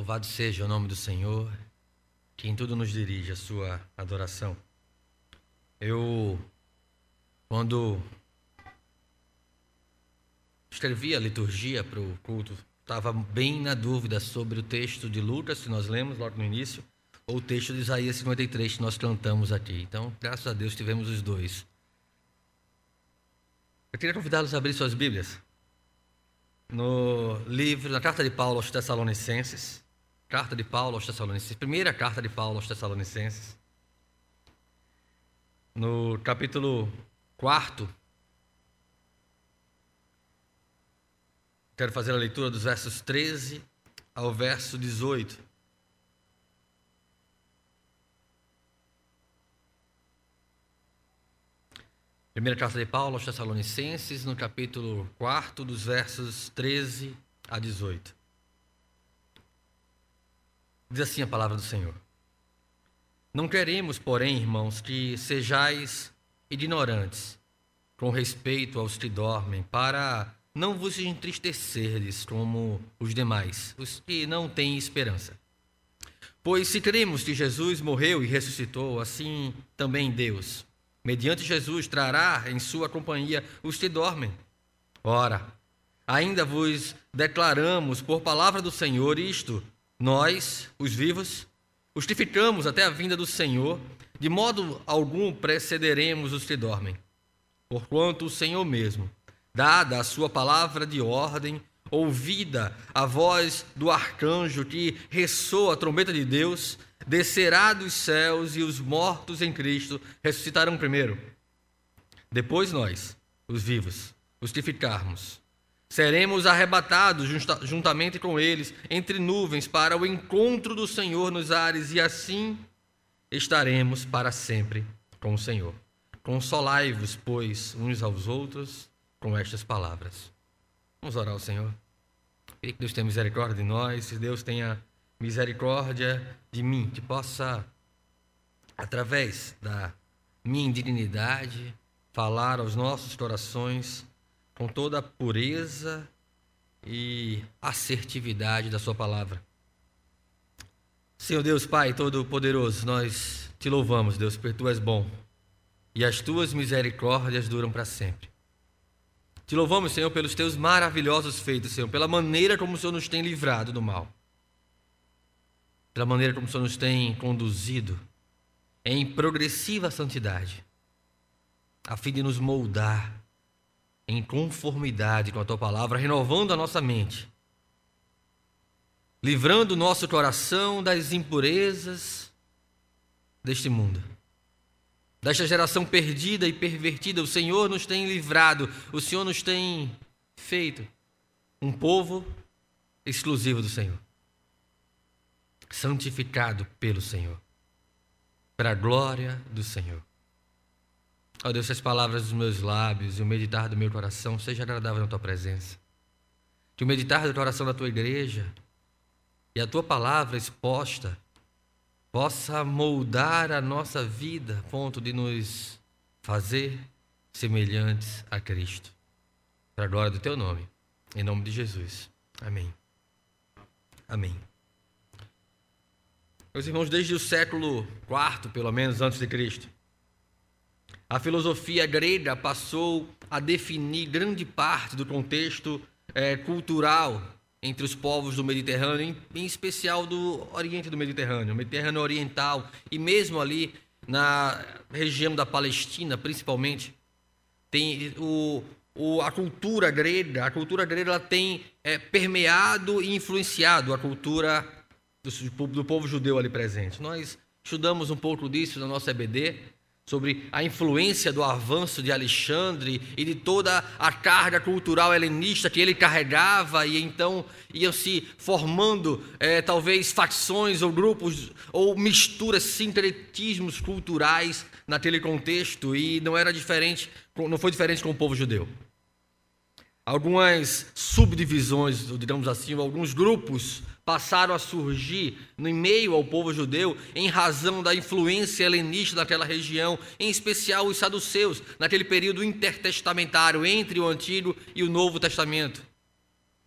Louvado seja o nome do Senhor, que em tudo nos dirige a sua adoração. Eu, quando escrevi a liturgia para o culto, estava bem na dúvida sobre o texto de Lucas, que nós lemos logo no início, ou o texto de Isaías 53, que nós cantamos aqui. Então, graças a Deus, tivemos os dois. Eu queria convidá-los a abrir suas Bíblias no livro, na carta de Paulo aos Tessalonicenses, carta de Paulo aos Tessalonicenses, primeira carta de Paulo aos Tessalonicenses, no capítulo 4. Quero fazer a leitura dos versos 13 ao verso 18. Primeira carta de Paulo aos Tessalonicenses, no capítulo 4, dos versos 13 a 18. Diz assim a palavra do Senhor: Não queremos, porém, irmãos, que sejais ignorantes com respeito aos que dormem, para não vos entristecerdes como os demais, os que não têm esperança. Pois se cremos que Jesus morreu e ressuscitou, assim também Deus mediante Jesus, trará em sua companhia os que dormem. Ora, ainda vos declaramos por palavra do Senhor isto: nós, os vivos, os que ficamos até a vinda do Senhor, de modo algum precederemos os que dormem. Porquanto o Senhor mesmo, dada a sua palavra de ordem, ouvida a voz do arcanjo que ressoa a trombeta de Deus, descerá dos céus e os mortos em Cristo ressuscitarão primeiro. Depois nós, os vivos, os que ficarmos, seremos arrebatados juntamente com eles entre nuvens para o encontro do Senhor nos ares e assim estaremos para sempre com o Senhor. Consolai-vos, pois, uns aos outros com estas palavras. Vamos orar ao Senhor. Que Deus tenha misericórdia de nós, que Deus tenha misericórdia de mim, que possa, através da minha indignidade, falar aos nossos corações com toda a pureza e assertividade da Sua palavra. Senhor Deus Pai Todo-Poderoso, nós te louvamos, Deus, porque Tu és bom e as Tuas misericórdias duram para sempre. Te louvamos, Senhor, pelos Teus maravilhosos feitos, Senhor, pela maneira como o Senhor nos tem livrado do mal pela maneira como o Senhor nos tem conduzido em progressiva santidade, a fim de nos moldar em conformidade com a tua palavra, renovando a nossa mente, livrando o nosso coração das impurezas deste mundo. Desta geração perdida e pervertida, o Senhor nos tem livrado, o Senhor nos tem feito um povo exclusivo do Senhor santificado pelo Senhor, para a glória do Senhor. Ó oh Deus, que as palavras dos meus lábios e o meditar do meu coração seja agradável na tua presença. Que o meditar do coração da tua igreja e a tua palavra exposta possa moldar a nossa vida a ponto de nos fazer semelhantes a Cristo. Para a glória do teu nome. Em nome de Jesus. Amém. Amém. Meus irmãos, desde o século IV, pelo menos, antes de Cristo, a filosofia grega passou a definir grande parte do contexto é, cultural entre os povos do Mediterrâneo, em, em, especial do Oriente do Mediterrâneo, Mediterrâneo Oriental, e mesmo ali na região da Palestina, principalmente, tem o, o, a cultura grega, a cultura grega ela tem é, permeado e influenciado a cultura do, do povo judeu ali presente. Nós estudamos um pouco disso na nossa EBD, sobre a influência do avanço de Alexandre e de toda a carga cultural helenista que ele carregava, e então iam se formando é, talvez facções ou grupos ou misturas, sincretismos culturais naquele contexto, e não era diferente, não foi diferente com o povo judeu. Algumas subdivisões, digamos assim, alguns grupos passaram a surgir no meio ao povo judeu em razão da influência helenista daquela região, em especial os saduceus, naquele período intertestamentário entre o Antigo e o Novo Testamento.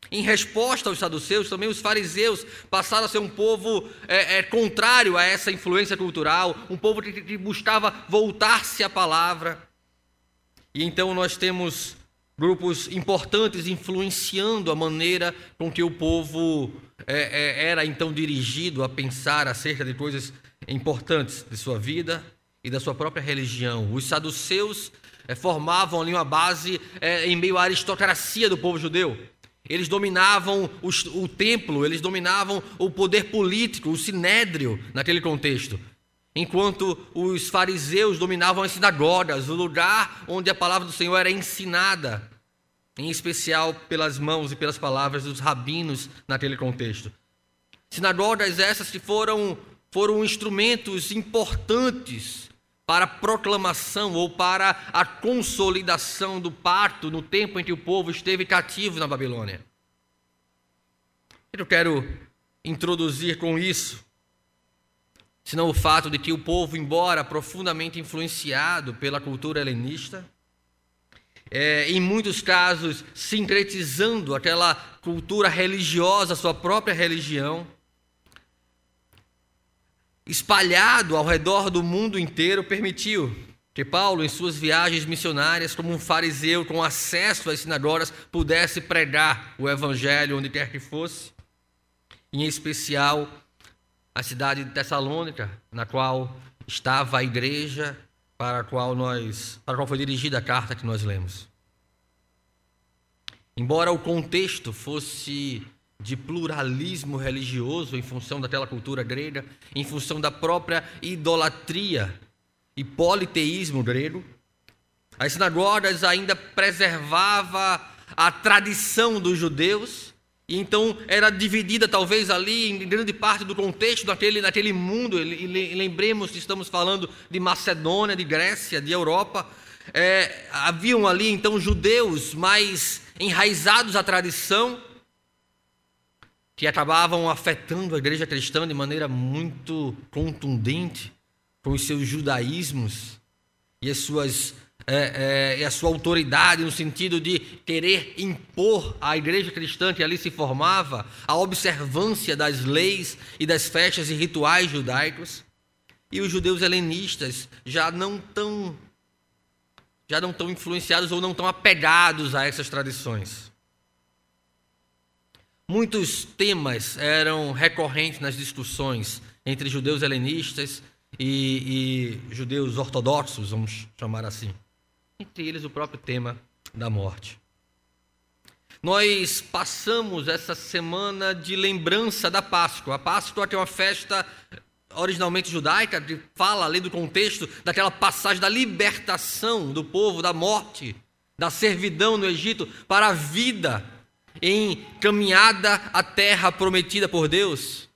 Em resposta aos saduceus, também os fariseus passaram a ser um povo é, é, contrário a essa influência cultural, um povo que, que buscava voltar-se à palavra. E então nós temos grupos importantes influenciando a maneira com que o povo é, é, era então dirigido a pensar acerca de coisas importantes de sua vida e da sua própria religião. Os saduceus é, formavam ali uma base é, em meio à aristocracia do povo judeu. Eles dominavam os, o templo, eles dominavam o poder político, o sinédrio naquele contexto. Enquanto os fariseus dominavam as sinagogas, o lugar onde a palavra do Senhor era ensinada, em especial pelas mãos e pelas palavras dos rabinos naquele contexto. Sinagogas essas que foram, foram instrumentos importantes para a proclamação ou para a consolidação do pacto no tempo em que o povo esteve cativo na Babilônia. Eu quero introduzir com isso, senão o fato de que o povo, embora profundamente influenciado pela cultura helenista, é, em muitos casos sincretizando aquela cultura religiosa, sua própria religião, espalhado ao redor do mundo inteiro, permitiu que Paulo, em suas viagens missionárias, como um fariseu com acesso às sinagogas, pudesse pregar o evangelho onde quer que fosse, em especial a cidade de Tessalônica, na qual estava a igreja para a qual nós, para a qual foi dirigida a carta que nós lemos. Embora o contexto fosse de pluralismo religioso em função daquela cultura grega, em função da própria idolatria e politeísmo grego. As sinagogas ainda preservava a tradição dos judeus e então era dividida talvez ali em grande parte do contexto daquele, daquele mundo. E lembremos que estamos falando de Macedônia, de Grécia, de Europa. É, haviam ali então judeus mais enraizados à tradição que acabavam afetando a igreja cristã de maneira muito contundente com os seus judaísmos e as suas é, é, e a sua autoridade no sentido de querer impor à igreja cristã que ali se formava a observância das leis e das festas e rituais judaicos e os judeus helenistas já não tão já não tão influenciados ou não tão apegados a essas tradições Muitos temas eram recorrentes nas discussões entre judeus helenistas e, e judeus ortodoxos, vamos chamar assim. Entre eles, o próprio tema da morte. Nós passamos essa semana de lembrança da Páscoa. A Páscoa é uma festa originalmente judaica, que fala, além do contexto, daquela passagem da libertação do povo da morte, da servidão no Egito para a vida em caminhada à terra prometida por Deus.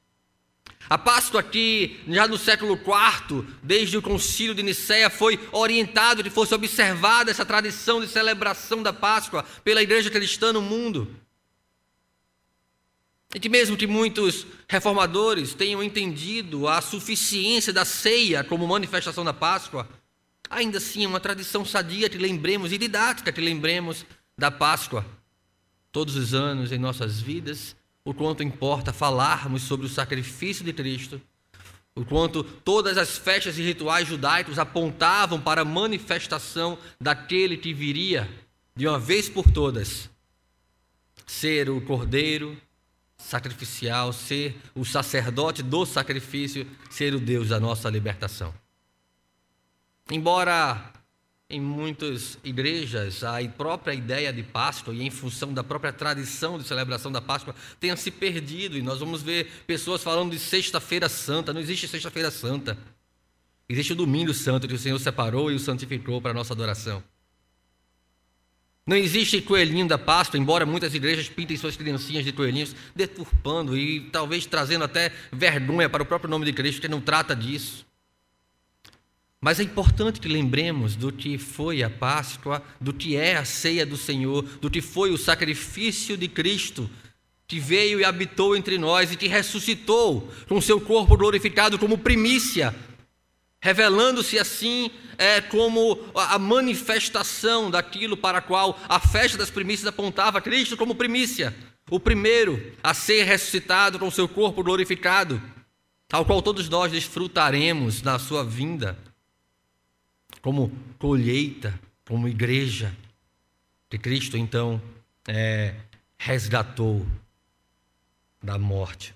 A Páscoa aqui, já no século IV, desde o concílio de Nicéia, foi orientado que fosse observada essa tradição de celebração da Páscoa pela igreja cristã no mundo. E que mesmo que muitos reformadores tenham entendido a suficiência da ceia como manifestação da Páscoa, ainda assim é uma tradição sadia que lembremos e didática que lembremos da Páscoa todos os anos em nossas vidas, o quanto importa falarmos sobre o sacrifício de Cristo, o quanto todas as festas e rituais judaicos apontavam para a manifestação daquele que viria de uma vez por todas ser o cordeiro sacrificial, ser o sacerdote do sacrifício, ser o Deus da nossa libertação. Embora em muitas igrejas, a própria ideia de Páscoa, e em função da própria tradição de celebração da Páscoa, tenha se perdido. E nós vamos ver pessoas falando de Sexta-feira Santa. Não existe Sexta-feira Santa. Existe o Domingo Santo que o Senhor separou e o santificou para a nossa adoração. Não existe coelhinho da Páscoa, embora muitas igrejas pintem suas criancinhas de coelhinhos, deturpando e talvez trazendo até vergonha para o próprio nome de Cristo, que não trata disso. Mas é importante que lembremos do que foi a Páscoa, do que é a ceia do Senhor, do que foi o sacrifício de Cristo, que veio e habitou entre nós e que ressuscitou com seu corpo glorificado como primícia, revelando-se assim é, como a manifestação daquilo para qual a festa das primícias apontava Cristo como primícia, o primeiro a ser ressuscitado com seu corpo glorificado, ao qual todos nós desfrutaremos na sua vinda, como colheita, como igreja que Cristo então é, resgatou da morte.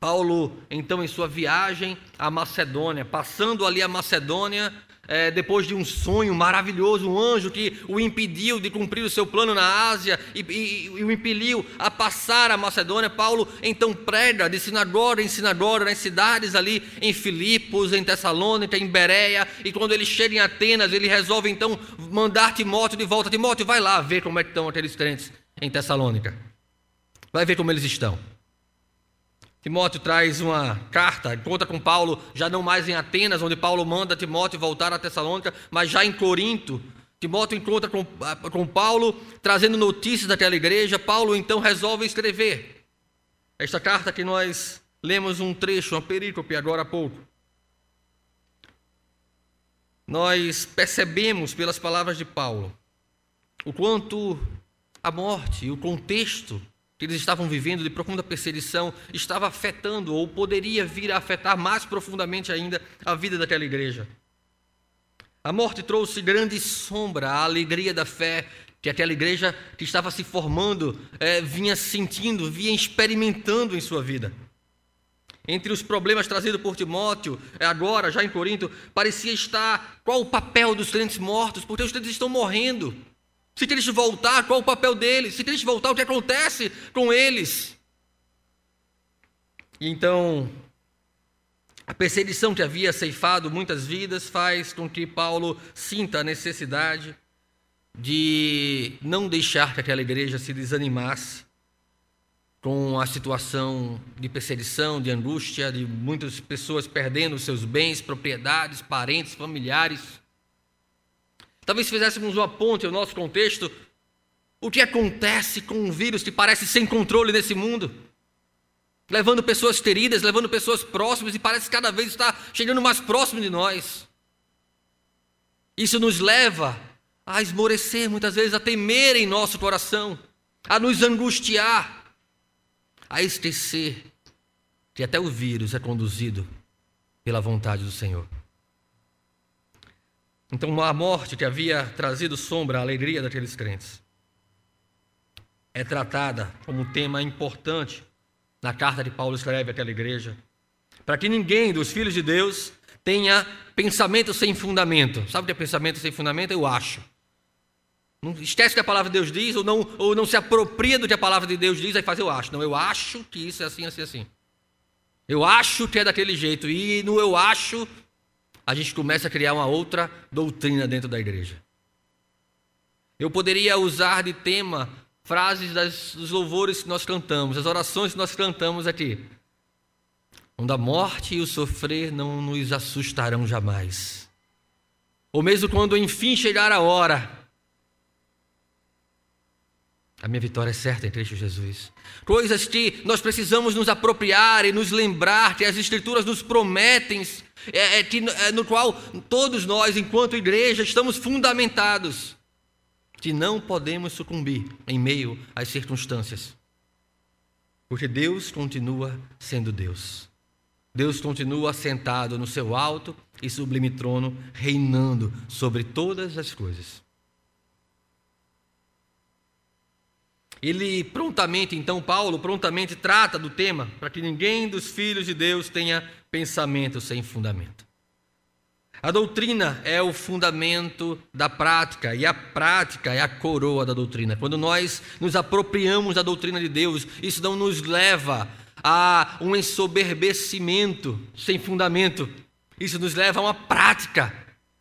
Paulo, então, em sua viagem à Macedônia, passando ali a Macedônia, é, depois de um sonho maravilhoso, um anjo que o impediu de cumprir o seu plano na Ásia e, e, e, o impeliu a passar a Macedônia, Paulo então prega de sinagoga em sinagoga nas cidades ali em Filipos, em Tessalônica, em Bereia, e quando ele chega em Atenas, ele resolve então mandar Timóteo de volta. Timóteo, vai lá ver como é que estão aqueles crentes em Tessalônica. Vai ver como eles estão. Timóteo traz uma carta, encontra com Paulo, já não mais em Atenas, onde Paulo manda Timóteo voltar a Tessalônica, mas já em Corinto. Timóteo encontra com, ah, com Paulo, trazendo notícias daquela igreja. Paulo então resolve escrever esta carta que nós lemos um trecho, uma perícope agora há pouco. Nós percebemos pelas palavras de Paulo o quanto a morte e o contexto que eles estavam vivendo de profunda perseguição estava afetando ou poderia vir a afetar mais profundamente ainda a vida daquela igreja. A morte trouxe grande sombra à alegria da fé que aquela igreja que estava se formando é, vinha sentindo, vinha experimentando em sua vida. Entre os problemas trazidos por Timóteo, é, agora, já em Corinto, parecia estar qual o papel dos crentes mortos, porque os crentes estão morrendo. Se Cristo voltar, qual o papel deles? Se Cristo voltar, o que acontece com eles? E então, a perseguição que havia ceifado muitas vidas faz com que Paulo sinta a necessidade de não deixar que aquela igreja se desanimasse com a situação de perseguição, de angústia, de muitas pessoas perdendo seus bens, propriedades, parentes, familiares. Talvez fizéssemos uma ponte ao nosso contexto. O que acontece com um vírus que parece sem controle nesse mundo? Levando pessoas queridas, levando pessoas próximas e parece cada vez estar chegando mais próximo de nós. Isso nos leva a esmorecer, muitas vezes a temer em nosso coração, a nos angustiar, a esquecer que até o vírus é conduzido pela vontade do Senhor. Então, a morte que havia trazido sombra à alegria daqueles crentes é tratada como um tema importante na carta que Paulo escreve àquela igreja, para que ninguém dos filhos de Deus tenha pensamento sem fundamento. Sabe o que é pensamento sem fundamento? Eu acho. Não esquece o que a palavra de Deus diz, ou não, ou não se apropria do que a palavra de Deus diz, aí faz eu acho. Não, eu acho que isso é assim, assim, assim. Eu acho que é daquele jeito, e no eu acho a gente começa a criar uma outra doutrina dentro da igreja. Eu poderia usar de tema frases das, dos louvores que nós cantamos, as orações que nós cantamos aqui. Onde a morte e o sofrer não nos assustarão jamais. Ou mesmo quando enfim chegar a hora, a minha vitória é certa em Cristo Jesus. Coisas que nós precisamos nos apropriar e nos lembrar que as Escrituras nos prometem é, é, que, é, no qual todos nós, enquanto igreja, estamos fundamentados, que não podemos sucumbir em meio às circunstâncias. Porque Deus continua sendo Deus. Deus continua sentado no seu alto e sublime trono, reinando sobre todas as coisas. Ele prontamente, então, Paulo prontamente trata do tema, para que ninguém dos filhos de Deus tenha pensamento sem fundamento. A doutrina é o fundamento da prática, e a prática é a coroa da doutrina. Quando nós nos apropriamos da doutrina de Deus, isso não nos leva a um ensoberbecimento sem fundamento, isso nos leva a uma prática,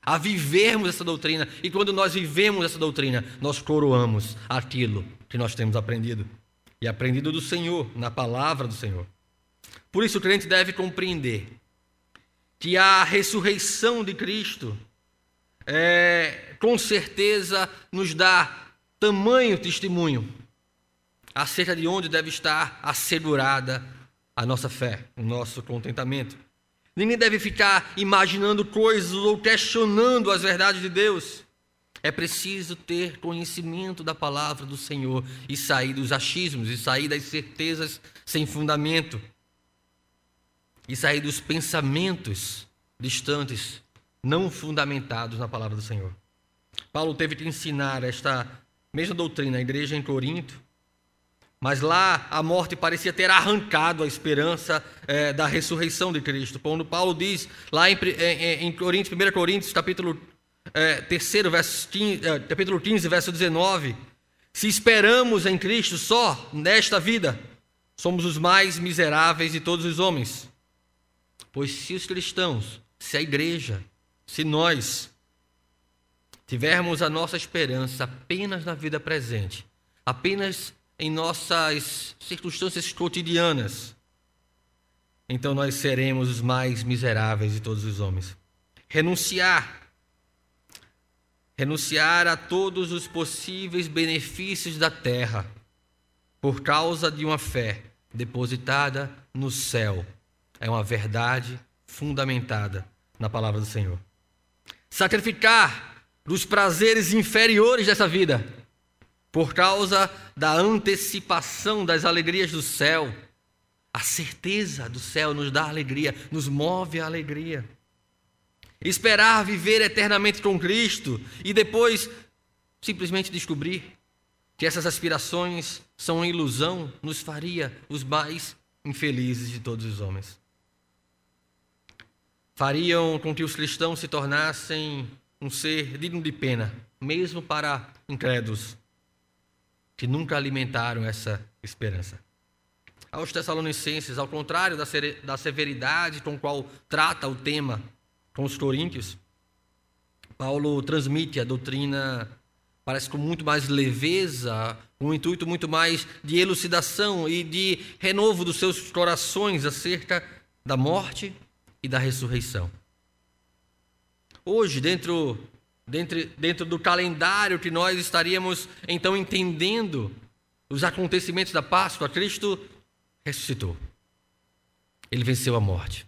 a vivermos essa doutrina, e quando nós vivemos essa doutrina, nós coroamos aquilo que nós temos aprendido, e aprendido do Senhor, na palavra do Senhor. Por isso o crente deve compreender que a ressurreição de Cristo é, com certeza nos dá tamanho testemunho acerca de onde deve estar assegurada a nossa fé, o nosso contentamento. Ninguém deve ficar imaginando coisas ou questionando as verdades de Deus. É preciso ter conhecimento da palavra do Senhor e sair dos achismos, e sair das certezas sem fundamento, e sair dos pensamentos distantes, não fundamentados na palavra do Senhor. Paulo teve que ensinar esta mesma doutrina à igreja em Corinto, mas lá a morte parecia ter arrancado a esperança é, da ressurreição de Cristo. Quando Paulo diz lá em, em, em Coríntios, 1 Coríntios, capítulo é, 3, verso 15, é, capítulo 15, verso 19: Se esperamos em Cristo só nesta vida, somos os mais miseráveis de todos os homens. Pois se os cristãos, se a igreja, se nós tivermos a nossa esperança apenas na vida presente, apenas em nossas circunstâncias cotidianas, então nós seremos os mais miseráveis de todos os homens. Renunciar. Renunciar a todos os possíveis benefícios da terra, por causa de uma fé depositada no céu. É uma verdade fundamentada na palavra do Senhor. Sacrificar dos prazeres inferiores dessa vida por causa da antecipação das alegrias do céu. A certeza do céu nos dá alegria, nos move a alegria. Esperar viver eternamente com Cristo e depois simplesmente descobrir que essas aspirações são uma ilusão nos faria os mais infelizes de todos os homens. Fariam com que os cristãos se tornassem um ser digno de pena, mesmo para incrédulos que nunca alimentaram essa esperança. Aos Tessalonicenses, ao contrário da severidade com qual trata o tema com os coríntios, Paulo transmite a doutrina, parece com muito mais leveza, um intuito muito mais de elucidação e de renovo dos seus corações acerca da morte e da ressurreição. Hoje, dentro dentro, dentro do calendário que nós estaríamos então entendendo os acontecimentos da Páscoa, Cristo ressuscitou. Ele venceu a morte.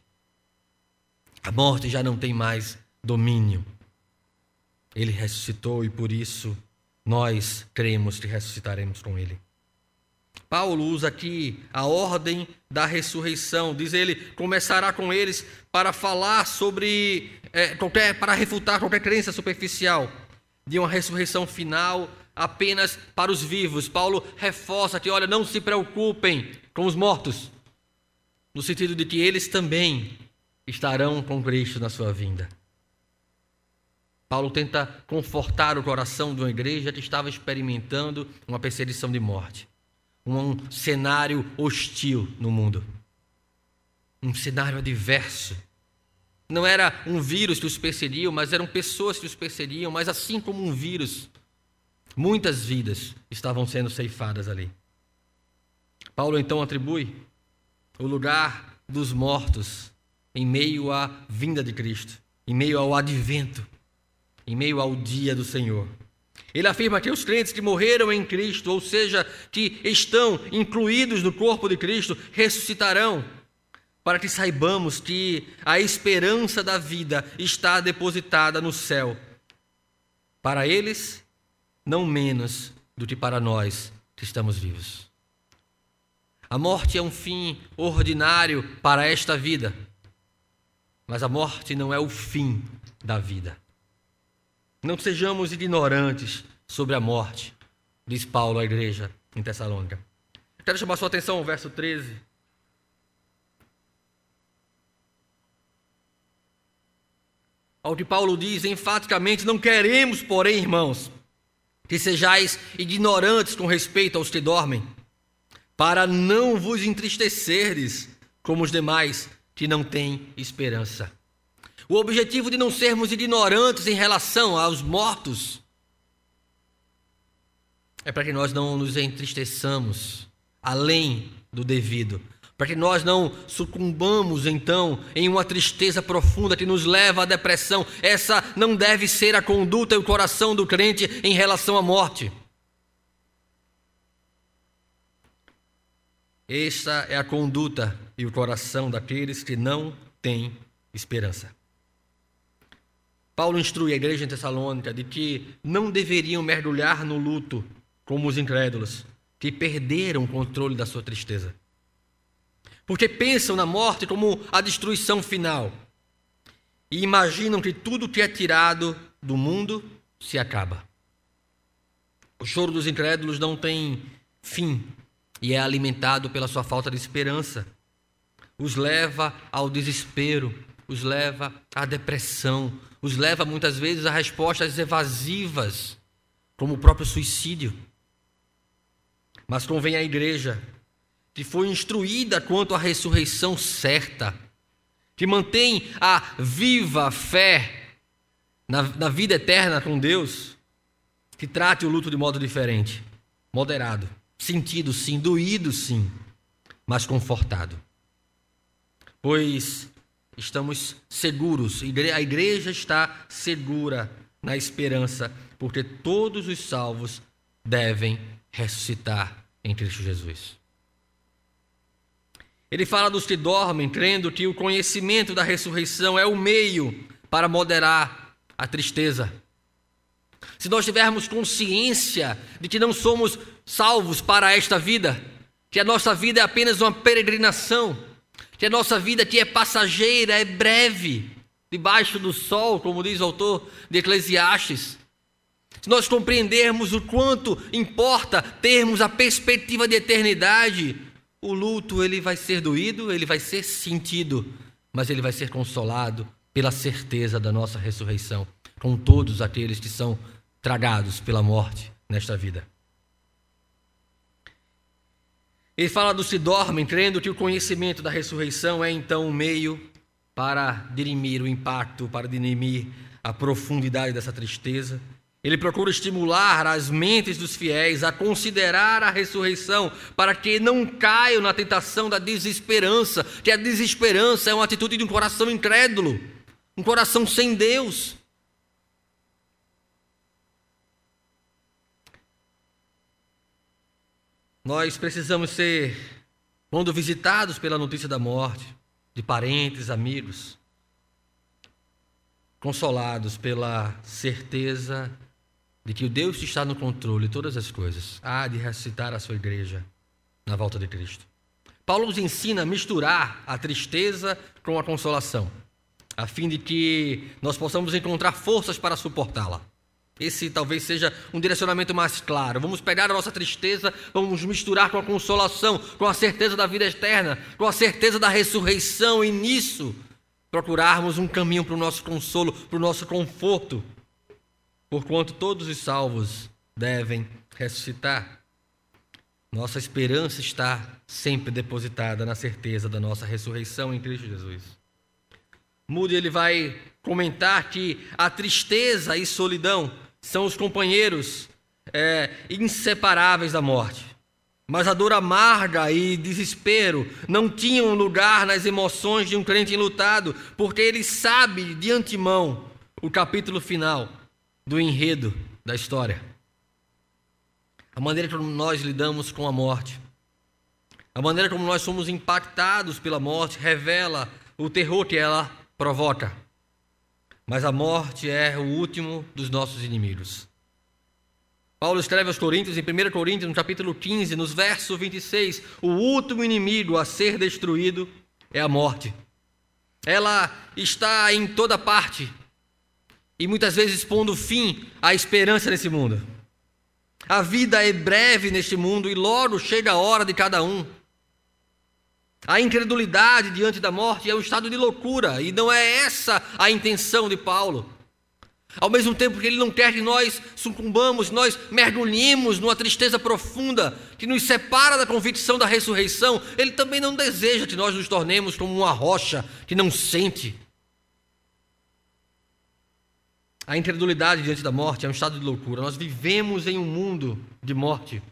A morte já não tem mais domínio. Ele ressuscitou e por isso nós cremos que ressuscitaremos com ele. Paulo usa aqui a ordem da ressurreição. Diz ele, começará com eles para falar sobre, é, qualquer, para refutar qualquer crença superficial de uma ressurreição final apenas para os vivos. Paulo reforça que, olha, não se preocupem com os mortos, no sentido de que eles também estarão com Cristo na sua vinda. Paulo tenta confortar o coração de uma igreja que estava experimentando uma perseguição de morte um cenário hostil no mundo. Um cenário adverso. Não era um vírus que os perseguiam, mas eram pessoas que os perseguiam, mas assim como um vírus, muitas vidas estavam sendo ceifadas ali. Paulo então atribui o lugar dos mortos em meio à vinda de Cristo, em meio ao advento, em meio ao dia do Senhor. Ele afirma que os crentes que morreram em Cristo, ou seja, que estão incluídos no corpo de Cristo, ressuscitarão, para que saibamos que a esperança da vida está depositada no céu. Para eles, não menos do que para nós que estamos vivos. A morte é um fim ordinário para esta vida, mas a morte não é o fim da vida. Não sejamos ignorantes sobre a morte, diz Paulo à igreja em Tessalônica. Quero chamar sua atenção ao verso 13. Ao que Paulo diz enfaticamente: Não queremos, porém, irmãos, que sejais ignorantes com respeito aos que dormem, para não vos entristecerdes como os demais que não têm esperança. O objetivo de não sermos ignorantes em relação aos mortos é para que nós não nos entristeçamos além do devido, para que nós não sucumbamos então em uma tristeza profunda que nos leva à depressão. Essa não deve ser a conduta e o coração do crente em relação à morte. Esta é a conduta e o coração daqueles que não têm esperança. Paulo instrui a igreja em Tessalônica de que não deveriam mergulhar no luto como os incrédulos, que perderam o controle da sua tristeza. Porque pensam na morte como a destruição final e imaginam que tudo que é tirado do mundo se acaba. O choro dos incrédulos não tem fim e é alimentado pela sua falta de esperança. Os leva ao desespero, os leva à depressão, os leva muitas vezes a respostas evasivas, como o próprio suicídio. Mas convém à igreja, que foi instruída quanto à ressurreição certa, que mantém a viva fé na, na vida eterna com Deus, que trate o luto de modo diferente, moderado, sentido sim, doído sim, mas confortado. Pois estamos seguros, a igreja está segura na esperança, porque todos os salvos devem ressuscitar em Cristo Jesus. Ele fala dos que dormem, crendo que o conhecimento da ressurreição é o meio para moderar a tristeza. Se nós tivermos consciência de que não somos salvos para esta vida, que a nossa vida é apenas uma peregrinação, que a nossa vida aqui é passageira, é breve, debaixo do sol, como diz o autor de Eclesiastes. Se nós compreendermos o quanto importa termos a perspectiva de eternidade, o luto ele vai ser doído, ele vai ser sentido, mas ele vai ser consolado pela certeza da nossa ressurreição com todos aqueles que são tragados pela morte nesta vida. Ele fala dos que dormem, crendo que o conhecimento da ressurreição é então um meio para dirimir o impacto, para dirimir a profundidade dessa tristeza. Ele procura estimular as mentes dos fiéis a considerar a ressurreição, para que não caiam na tentação da desesperança, que a desesperança é uma atitude de um coração incrédulo, um coração sem Deus. Nós precisamos ser, quando visitados pela notícia da morte, de parentes, amigos, consolados pela certeza de que o Deus está no controle de todas as coisas há de ressuscitar a sua igreja na volta de Cristo. Paulo nos ensina a misturar a tristeza com a consolação, a fim de que nós possamos encontrar forças para suportá-la. Esse talvez seja um direcionamento mais claro. Vamos pegar a nossa tristeza, vamos misturar com a consolação, com a certeza da vida eterna, com a certeza da ressurreição, e nisso procurarmos um caminho para o nosso consolo, para o nosso conforto, porquanto todos os salvos devem ressuscitar. Nossa esperança está sempre depositada na certeza da nossa ressurreição em Cristo Jesus. Moody ele vai comentar que a tristeza e solidão são os companheiros é, inseparáveis da morte. Mas a dor amarga e desespero não tinham lugar nas emoções de um crente enlutado, porque ele sabe de antemão o capítulo final do enredo da história. A maneira como nós lidamos com a morte, a maneira como nós somos impactados pela morte, revela o terror que ela provoca mas a morte é o último dos nossos inimigos. Paulo escreve aos Coríntios, em 1 Coríntios, no capítulo 15, nos versos 26, o último inimigo a ser destruído é a morte. Ela está em toda parte e muitas vezes pondo fim à esperança nesse mundo. A vida é breve neste mundo e logo chega a hora de cada um. A incredulidade diante da morte é um estado de loucura, e não é essa a intenção de Paulo. Ao mesmo tempo que ele não quer que nós sucumbamos, nós mergulhemos numa tristeza profunda que nos separa da convicção da ressurreição, ele também não deseja que nós nos tornemos como uma rocha que não sente. A incredulidade diante da morte é um estado de loucura. Nós vivemos em um mundo de morte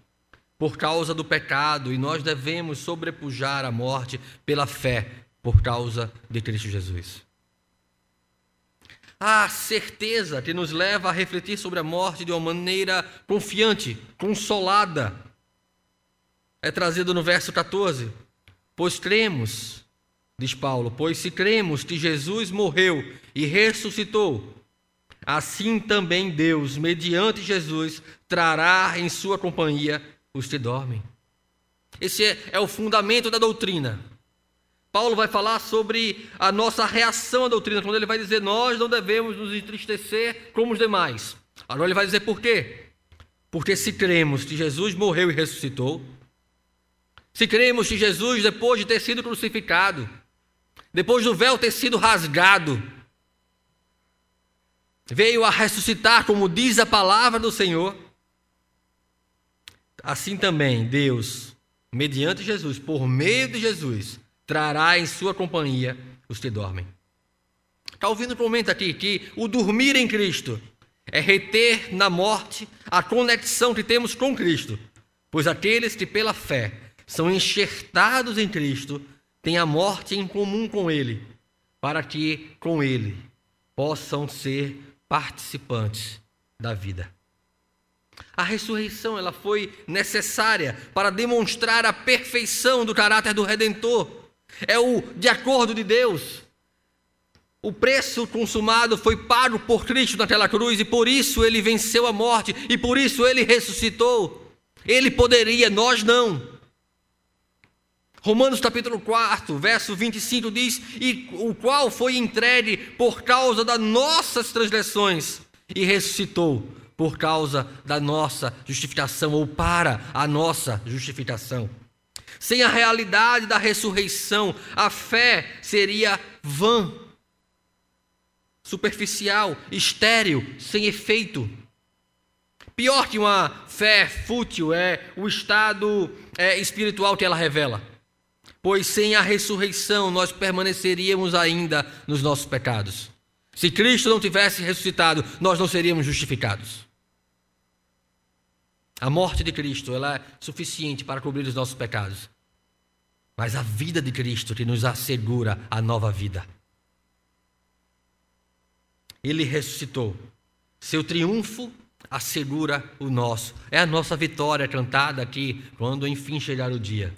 por causa do pecado e nós devemos sobrepujar a morte pela fé por causa de Cristo Jesus. A certeza que nos leva a refletir sobre a morte de uma maneira confiante, consolada, é trazida no verso 14. Pois cremos, diz Paulo, pois se cremos que Jesus morreu e ressuscitou, assim também Deus, mediante Jesus, trará em sua companhia os que dormem. Esse é, é o fundamento da doutrina. Paulo vai falar sobre a nossa reação à doutrina, quando ele vai dizer nós não devemos nos entristecer como os demais. Agora ele vai dizer por quê? Porque se cremos que Jesus morreu e ressuscitou, se cremos que Jesus, depois de ter sido crucificado, depois do véu ter sido rasgado, veio a ressuscitar, como diz a palavra do Senhor, assim também Deus, mediante Jesus, por meio de Jesus, trará em sua companhia os que dormem. Calvino comenta aqui que o dormir em Cristo é reter na morte a conexão que temos com Cristo, pois aqueles que pela fé são enxertados em Cristo têm a morte em comum com Ele, para que com Ele possam ser participantes da vida. A ressurreição ela foi necessária para demonstrar a perfeição do caráter do redentor. É o de acordo de Deus. O preço consumado foi pago por Cristo naquela cruz e por isso ele venceu a morte e por isso ele ressuscitou. Ele poderia, nós não. Romanos capítulo 4, verso 25 diz: E o qual foi entregue por causa das nossas transgressões e ressuscitou por causa da nossa justificação ou para a nossa justificação. Sem a realidade da ressurreição, a fé seria vã, superficial, estéril, sem efeito. Pior que uma fé fútil é o estado é, espiritual que ela revela pois sem a ressurreição nós permaneceríamos ainda nos nossos pecados. Se Cristo não tivesse ressuscitado, nós não seríamos justificados. A morte de Cristo ela é suficiente para cobrir os nossos pecados. Mas a vida de Cristo que nos assegura a nova vida. Ele ressuscitou. Seu triunfo assegura o nosso. É a nossa vitória cantada aqui quando enfim chegar o dia.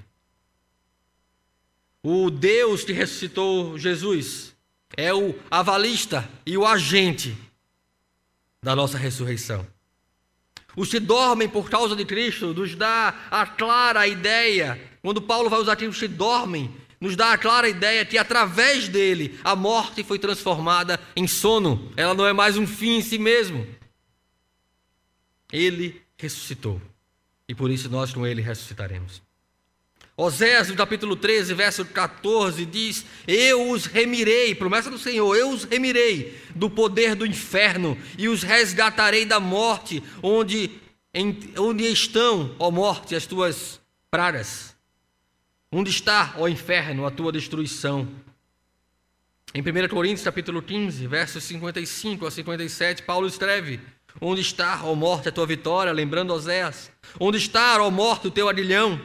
O Deus que ressuscitou Jesus é o avalista e o agente da nossa ressurreição. Os que dormem por causa de Cristo nos dá a clara ideia, quando Paulo vai usar aqui os que dormem, nos dá a clara ideia que através dele a morte foi transformada em sono. Ela não é mais um fim em si mesmo. Ele ressuscitou. E por isso nós com ele ressuscitaremos. Oséias, no capítulo 13, verso 14, diz: Eu os remirei, promessa do Senhor, eu os remirei do poder do inferno e os resgatarei da morte, onde, em, onde estão, ó morte, as tuas pragas. Onde está, ó inferno, a tua destruição? Em 1 Coríntios, capítulo 15, versos 55 a 57, Paulo escreve: Onde está, ó morte, a tua vitória? Lembrando Oséias: Onde está, ó morte, o teu aguilhão?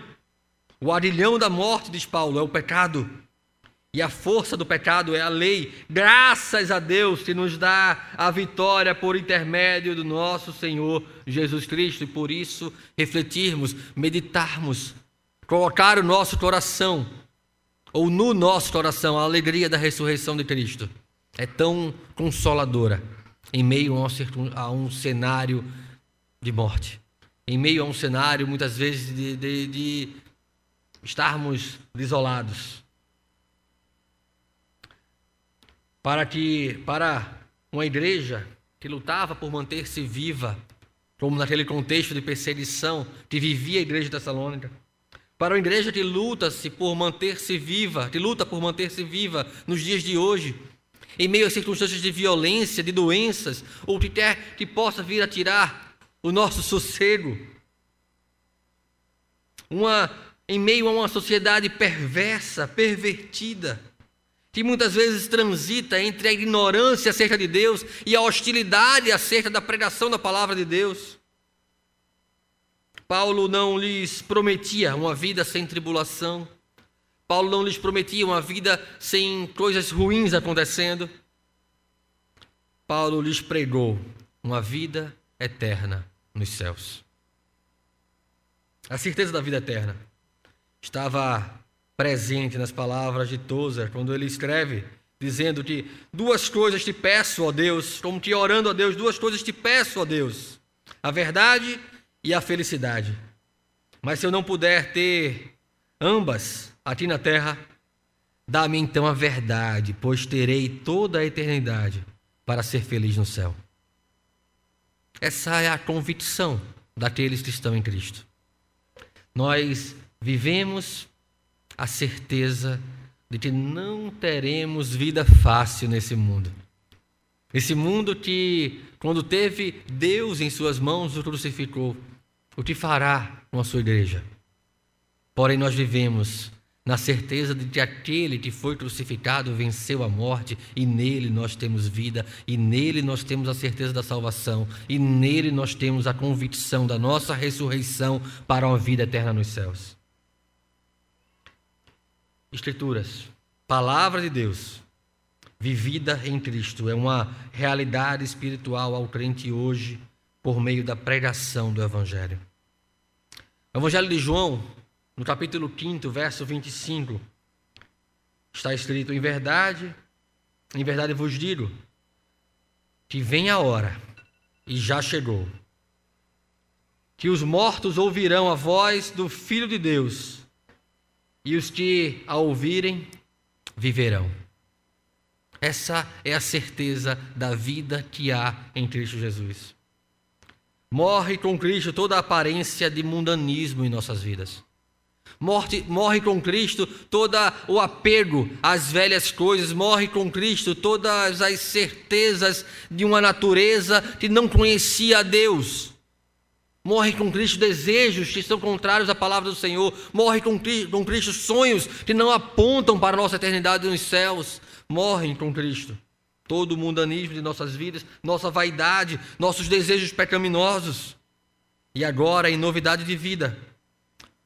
O arilhão da morte, diz Paulo, é o pecado. E a força do pecado é a lei. Graças a Deus que nos dá a vitória por intermédio do nosso Senhor Jesus Cristo. E por isso refletirmos, meditarmos, colocar o nosso coração, ou no nosso coração, a alegria da ressurreição de Cristo. É tão consoladora em meio a um, cenário de morte. Em meio a um cenário, muitas vezes, de, de, de estarmos isolados. Para que para uma igreja que lutava por manter-se viva, como naquele contexto de perseguição que vivia a igreja de Tessalônica, para uma igreja que luta-se por manter-se viva, que luta por manter-se viva nos dias de hoje, em meio a circunstâncias de violência, de doenças, ou que quer que possa vir a tirar o nosso sossego. Uma em meio a uma sociedade perversa, pervertida, que muitas vezes transita entre a ignorância acerca de Deus e a hostilidade acerca da pregação da palavra de Deus. Paulo não lhes prometia uma vida sem tribulação. Paulo não lhes prometia uma vida sem coisas ruins acontecendo. Paulo lhes pregou uma vida eterna nos céus. A certeza da vida eterna estava presente nas palavras de Tozer, quando ele escreve, dizendo que duas coisas te peço, ó Deus, como te orando a Deus, duas coisas te peço, ó Deus: a verdade e a felicidade. Mas se eu não puder ter ambas aqui na terra, dá-me então a verdade, pois terei toda a eternidade para ser feliz no céu. Essa é a convicção daqueles que estão em Cristo. Nós vivemos a certeza de que não teremos vida fácil nesse mundo. Esse mundo que, quando teve Deus em suas mãos, o crucificou. O que fará com a sua igreja? Porém, nós vivemos na certeza de que aquele que foi crucificado venceu a morte, e nele nós temos vida, e nele nós temos a certeza da salvação, e nele nós temos a convicção da nossa ressurreição para uma vida eterna nos céus. Escrituras, palavra de Deus, vivida em Cristo, é uma realidade espiritual ao crente hoje por meio da pregação do Evangelho. O Evangelho de João, no capítulo 5, verso 25, está escrito: Em verdade, em verdade vos digo, que vem a hora, e já chegou, que os mortos ouvirão a voz do Filho de Deus e os que a ouvirem viverão. Essa é a certeza da vida que há em Cristo Jesus. Morre com Cristo toda a aparência de mundanismo em nossas vidas. Morre, morre com Cristo todo o apego às velhas coisas, morre com Cristo todas as certezas de uma natureza que não conhecia a Deus. Morre com Cristo desejos que são contrários à palavra do Senhor. Morre com, com Cristo sonhos que não apontam para a nossa eternidade nos céus. Morrem com Cristo. Todo o mundanismo de nossas vidas, nossa vaidade, nossos desejos pecaminosos. E agora, em novidade de vida,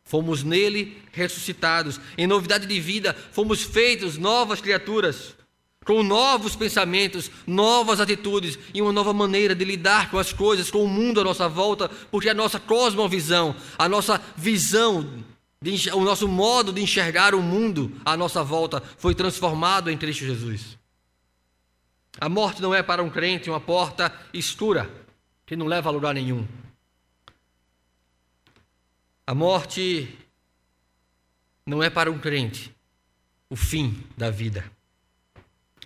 fomos nele ressuscitados. Em novidade de vida, fomos feitos novas criaturas com novos pensamentos, novas atitudes e uma nova maneira de lidar com as coisas, com o mundo à nossa volta, porque a nossa cosmovisão, a nossa visão, o nosso modo de enxergar o mundo à nossa volta foi transformado em Cristo Jesus. A morte não é para um crente uma porta escura que não leva a lugar nenhum. A morte não é para um crente o fim da vida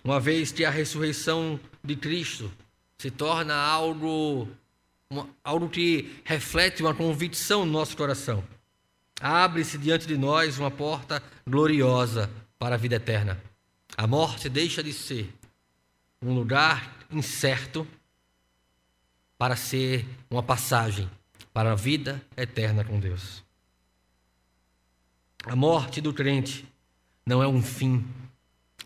uma vez que a ressurreição de Cristo se torna algo, algo que reflete uma convicção no nosso coração. Abre-se diante de nós uma porta gloriosa para a vida eterna. A morte deixa de ser um lugar incerto para ser uma passagem para a vida eterna com Deus. A morte do crente não é um fim,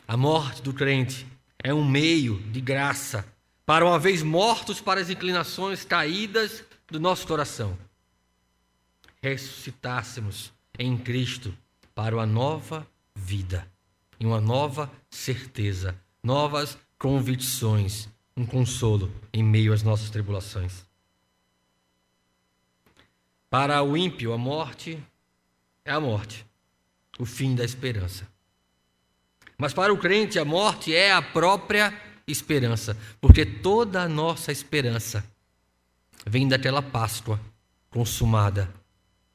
a morte do crente é um meio de graça para, uma vez mortos para as inclinações caídas do nosso coração, ressuscitássemos em Cristo para uma nova vida, e uma nova certeza, novas convicções, um consolo em meio às nossas tribulações. Para o ímpio, a morte é a morte, o fim da esperança. Mas para o crente, a morte é a própria esperança, porque toda a nossa esperança vem daquela Páscoa consumada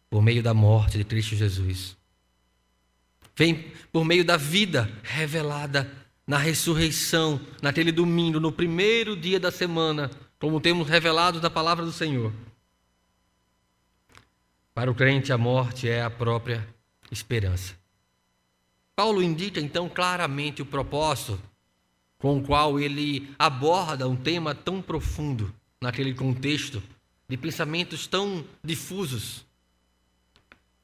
por meio da morte de Cristo Jesus. Vem por meio da vida revelada na ressurreição, naquele domingo, no primeiro dia da semana, como temos revelado da palavra do Senhor. Para o crente, a morte é a própria esperança. Paulo indica então claramente o propósito com o qual ele aborda um tema tão profundo naquele contexto de pensamentos tão difusos.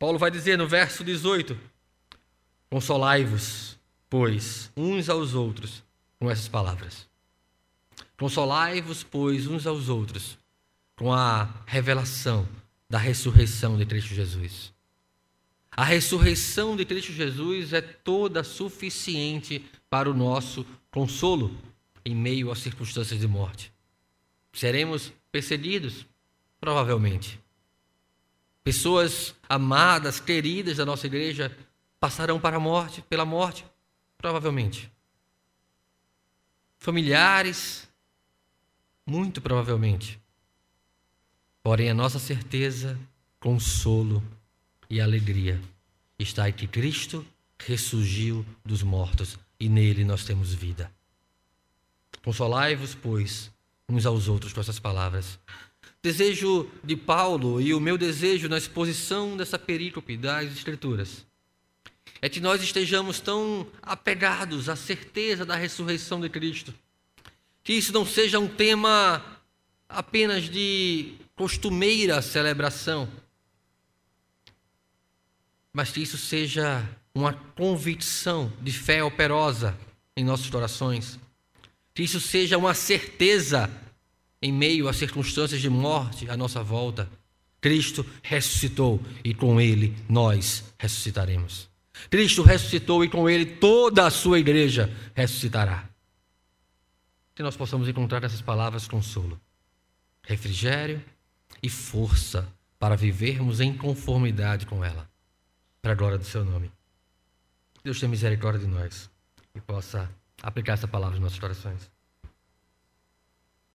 Paulo vai dizer no verso 18: Consolai-vos, pois, uns aos outros com essas palavras. Consolai-vos, pois, uns aos outros com a revelação da ressurreição de Cristo Jesus. A ressurreição de Cristo Jesus é toda suficiente para o nosso consolo em meio às circunstâncias de morte. Seremos perseguidos? Provavelmente. Pessoas amadas, queridas da nossa igreja passarão para a morte, pela morte? Provavelmente. familiares, muito provavelmente. Porém, a nossa certeza, consolo e alegria está em que Cristo ressurgiu dos mortos e nele nós temos vida. Consolai-vos, pois, uns aos outros com essas palavras. Desejo de Paulo e o meu desejo na exposição dessa perícope das Escrituras é que nós estejamos tão apegados à certeza da ressurreição de Cristo, que isso não seja um tema apenas de costumeira celebração, mas que isso seja uma convicção de fé operosa em nossos corações, que isso seja uma certeza em meio às circunstâncias de morte à nossa volta. Cristo ressuscitou e com ele nós ressuscitaremos. Cristo ressuscitou e com ele toda a sua igreja ressuscitará. Que nós possamos encontrar nessas palavras consolo, refrigério e força para vivermos em conformidade com ela, para a glória do seu nome. Deus tenha misericórdia de nós e possa aplicar essa palavra nos nossos corações.